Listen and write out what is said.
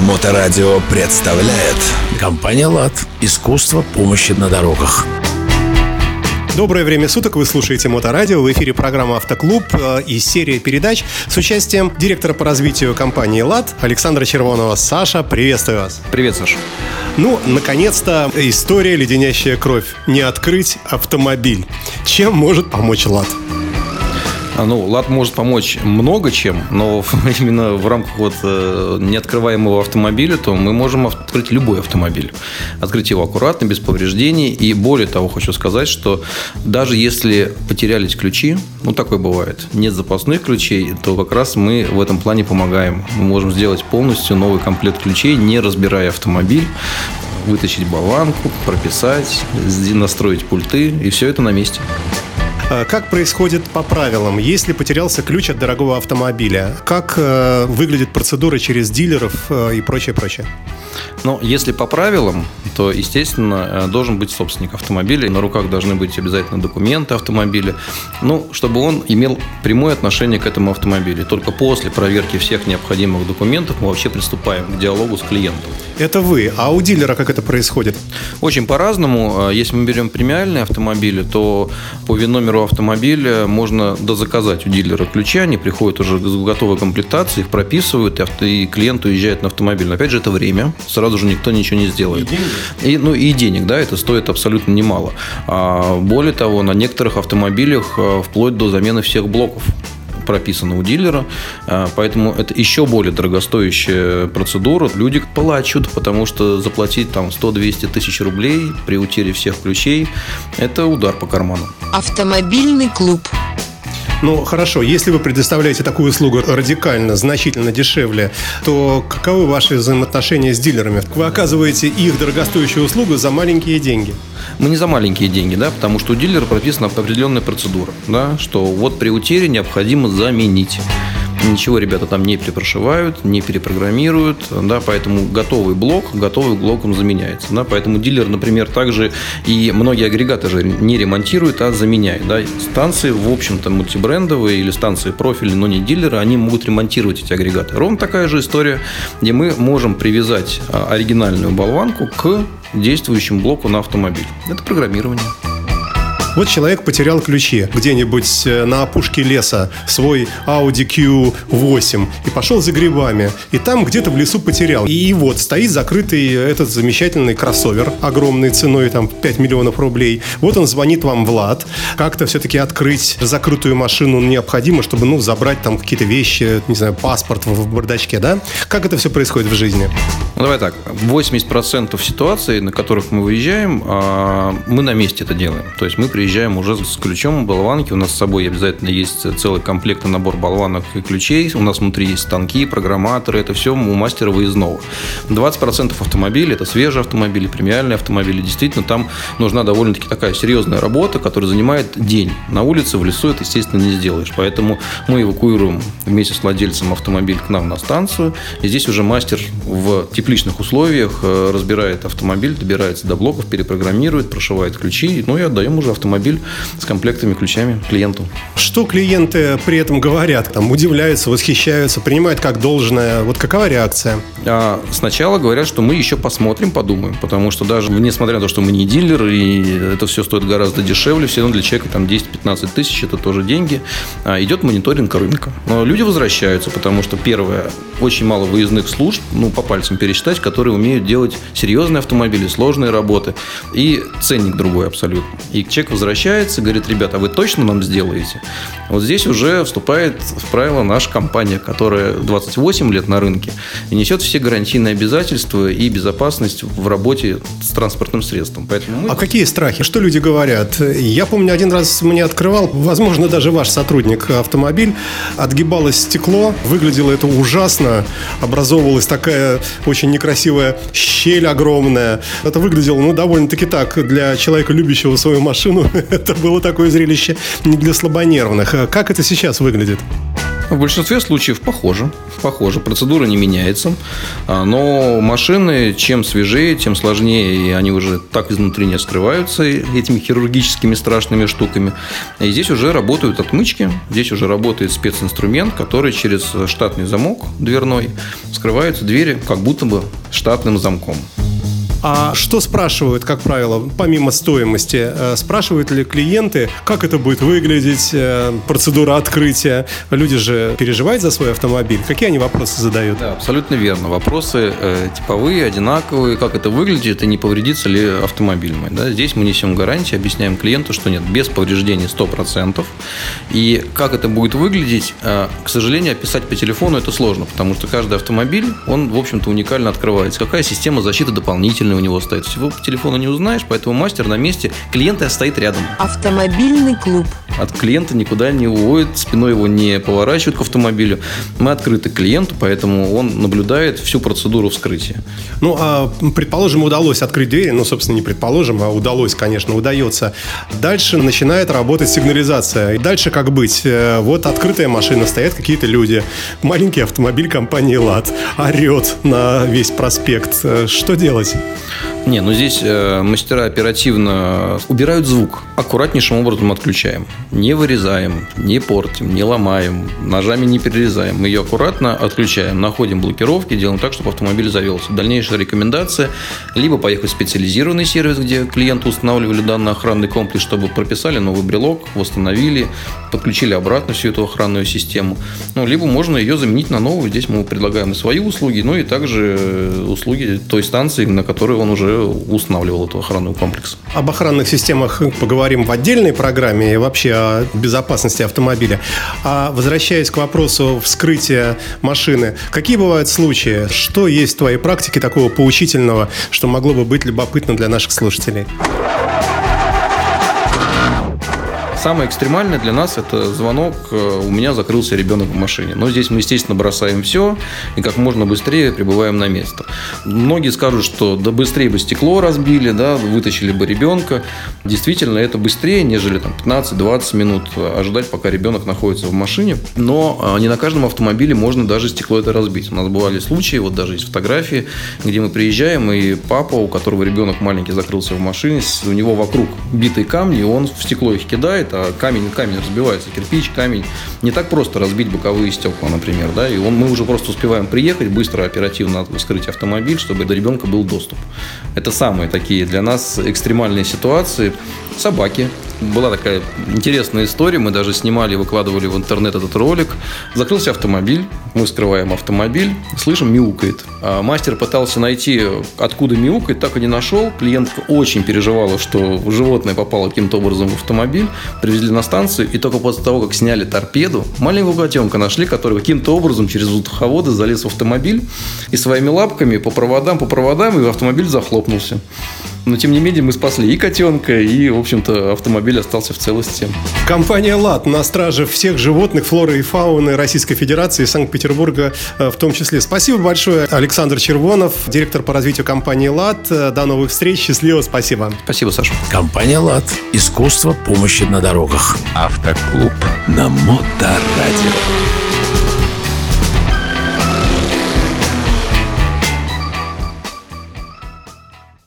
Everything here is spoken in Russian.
Моторадио представляет Компания «Лад». Искусство помощи на дорогах. Доброе время суток, вы слушаете Моторадио, в эфире программа «Автоклуб» и серия передач с участием директора по развитию компании «ЛАД» Александра Червонова. Саша, приветствую вас. Привет, Саша. Ну, наконец-то история «Леденящая кровь». Не открыть автомобиль. Чем может помочь «ЛАД»? А, ну, лад может помочь много чем, но именно в рамках вот э, неоткрываемого автомобиля, то мы можем открыть любой автомобиль. Открыть его аккуратно, без повреждений. И более того, хочу сказать, что даже если потерялись ключи, ну, такое бывает, нет запасных ключей, то как раз мы в этом плане помогаем. Мы можем сделать полностью новый комплект ключей, не разбирая автомобиль, вытащить болванку, прописать, настроить пульты, и все это на месте. Э, как происходит по правилам, если потерялся ключ от дорогого автомобиля? Как э, выглядит процедура через дилеров э, и прочее, прочее? Ну, если по правилам, то, естественно, э, должен быть собственник автомобиля. На руках должны быть обязательно документы автомобиля. Ну, чтобы он имел прямое отношение к этому автомобилю. Только после проверки всех необходимых документов мы вообще приступаем к диалогу с клиентом. Это вы. А у дилера как это происходит? Очень по-разному. Если мы берем премиальные автомобили, то по ВИН-номеру автомобиля можно дозаказать у дилера ключи. Они приходят уже с готовой комплектацией, их прописывают, и клиент уезжает на автомобиль. Но опять же, это время сразу же никто ничего не сделает. И, и ну и денег, да, это стоит абсолютно немало. А более того, на некоторых автомобилях а, вплоть до замены всех блоков прописано у дилера, а, поэтому это еще более дорогостоящая процедура. Люди плачут, потому что заплатить там 100-200 тысяч рублей при утере всех ключей – это удар по карману. Автомобильный клуб. Ну, хорошо, если вы предоставляете такую услугу радикально, значительно дешевле, то каковы ваши взаимоотношения с дилерами? Вы оказываете их дорогостоящую услугу за маленькие деньги. Мы не за маленькие деньги, да, потому что у дилера прописана определенная процедура, да, что вот при утере необходимо заменить. Ничего ребята там не перепрошивают, не перепрограммируют, да, поэтому готовый блок готовый блоком заменяется. Да, поэтому дилер, например, также и многие агрегаты же не ремонтируют, а заменяют. Да. Станции, в общем-то, мультибрендовые или станции профильные, но не дилеры, они могут ремонтировать эти агрегаты. Ровно такая же история, где мы можем привязать а, оригинальную болванку к действующему блоку на автомобиль. Это программирование. Вот человек потерял ключи где-нибудь э, на опушке леса, свой Audi Q8, и пошел за грибами. И там где-то в лесу потерял. И вот стоит закрытый этот замечательный кроссовер, огромной ценой там 5 миллионов рублей. Вот он звонит вам, Влад. Как-то все-таки открыть закрытую машину необходимо, чтобы, ну, забрать там какие-то вещи, не знаю, паспорт в бардачке, да? Как это все происходит в жизни? Ну, давай так. 80% ситуаций, на которых мы выезжаем, а, мы на месте это делаем. То есть мы приезжаем уже с ключом болванки. У нас с собой обязательно есть целый комплект набор болванок и ключей. У нас внутри есть станки, программаторы. Это все у мастера выездного. 20% автомобилей – это свежие автомобили, премиальные автомобили. Действительно, там нужна довольно-таки такая серьезная работа, которая занимает день. На улице, в лесу это, естественно, не сделаешь. Поэтому мы эвакуируем вместе с владельцем автомобиль к нам на станцию. И здесь уже мастер в тепличных условиях э, разбирает автомобиль, добирается до блоков, перепрограммирует, прошивает ключи, ну и отдаем уже автомобиль с комплектами, ключами клиенту. Что клиенты при этом говорят? Там удивляются, восхищаются, принимают как должное. Вот какова реакция? А сначала говорят, что мы еще посмотрим, подумаем, потому что даже несмотря на то, что мы не дилер, и это все стоит гораздо дешевле, все равно для человека там 10-15 тысяч, это тоже деньги, а идет мониторинг рынка. Но люди возвращаются, потому что первое, очень мало выездных служб, ну, по пальцам пересчитать, пересчитать, которые умеют делать серьезные автомобили, сложные работы. И ценник другой абсолютно. И человек возвращается, говорит, ребята, а вы точно нам сделаете? Вот здесь уже вступает в правило наша компания, которая 28 лет на рынке и несет все гарантийные обязательства и безопасность в работе с транспортным средством. Поэтому мы... А какие страхи? Что люди говорят? Я помню, один раз мне открывал, возможно, даже ваш сотрудник автомобиль, отгибалось стекло, выглядело это ужасно, образовывалась такая очень некрасивая щель огромная. Это выглядело, ну, довольно-таки так для человека, любящего свою машину. это было такое зрелище не для слабонервных. Как это сейчас выглядит? В большинстве случаев похоже. Похоже. Процедура не меняется. А, но машины, чем свежее, тем сложнее. И они уже так изнутри не скрываются этими хирургическими страшными штуками. И здесь уже работают отмычки. Здесь уже работает специнструмент, который через штатный замок дверной Вскрываются двери как будто бы штатным замком. А что спрашивают, как правило, помимо стоимости? Э, спрашивают ли клиенты, как это будет выглядеть, э, процедура открытия? Люди же переживают за свой автомобиль. Какие они вопросы задают? Да, абсолютно верно. Вопросы э, типовые, одинаковые, как это выглядит и не повредится ли автомобиль мой. Да? Здесь мы несем гарантию, объясняем клиенту, что нет, без повреждений 100%. И как это будет выглядеть, э, к сожалению, описать по телефону это сложно, потому что каждый автомобиль, он, в общем-то, уникально открывается. Какая система защиты дополнительная у него стоит. Всего по телефону не узнаешь, поэтому мастер на месте, клиент стоит рядом. Автомобильный клуб. От клиента никуда не уводит, спиной его не поворачивают к автомобилю. Мы открыты клиенту, поэтому он наблюдает всю процедуру вскрытия. Ну, а предположим, удалось открыть двери, ну, собственно, не предположим, а удалось, конечно, удается. Дальше начинает работать сигнализация. И дальше как быть? Э, вот открытая машина, стоят какие-то люди. Маленький автомобиль компании «ЛАД» орет на весь проспект. Э, что делать? Не, ну здесь э, мастера оперативно убирают звук, аккуратнейшим образом отключаем. Не вырезаем, не портим, не ломаем, ножами не перерезаем. Мы ее аккуратно отключаем, находим блокировки, делаем так, чтобы автомобиль завелся. Дальнейшая рекомендация – либо поехать в специализированный сервис, где клиенту устанавливали данный охранный комплекс, чтобы прописали новый брелок, восстановили, подключили обратно всю эту охранную систему. Ну, либо можно ее заменить на новую. Здесь мы предлагаем и свои услуги, ну и также э, услуги той станции, на которой он уже устанавливал эту охранную комплекс. Об охранных системах поговорим в отдельной программе и вообще о безопасности автомобиля. А возвращаясь к вопросу вскрытия машины, какие бывают случаи? Что есть в твоей практике такого поучительного, что могло бы быть любопытно для наших слушателей? Самое экстремальное для нас это звонок, э, у меня закрылся ребенок в машине. Но здесь мы, естественно, бросаем все и как можно быстрее прибываем на место. Многие скажут, что да быстрее бы стекло разбили, да, вытащили бы ребенка. Действительно, это быстрее, нежели там 15-20 минут ожидать, пока ребенок находится в машине. Но а, не на каждом автомобиле можно даже стекло это разбить. У нас бывали случаи, вот даже есть фотографии, где мы приезжаем, и папа, у которого ребенок маленький закрылся в машине, у него вокруг битые камни, и он в стекло их кидает, а камень камень разбивается, кирпич, камень. Не так просто разбить боковые стекла, например, да, и он, мы уже просто успеваем приехать, быстро, оперативно вскрыть автомобиль, чтобы до ребенка был доступ. Это самые такие для нас экстремальные ситуации. Собаки, была такая интересная история. Мы даже снимали, выкладывали в интернет этот ролик. Закрылся автомобиль. Мы скрываем автомобиль. Слышим, мяукает. А мастер пытался найти, откуда мяукает, так и не нашел. Клиентка очень переживала, что животное попало каким-то образом в автомобиль. Привезли на станцию. И только после того, как сняли торпеду, маленького котенка нашли, который каким-то образом через воздуховоды залез в автомобиль. И своими лапками по проводам, по проводам, и автомобиль захлопнулся. Но, тем не менее, мы спасли и котенка, и, в общем-то, автомобиль остался в целости. Компания «ЛАД» на страже всех животных, флоры и фауны Российской Федерации и Санкт-Петербурга э, в том числе. Спасибо большое, Александр Червонов, директор по развитию компании «ЛАД». Э, до новых встреч. Счастливо. Спасибо. Спасибо, Саша. Компания «ЛАД». Искусство помощи на дорогах. Автоклуб на Моторадио.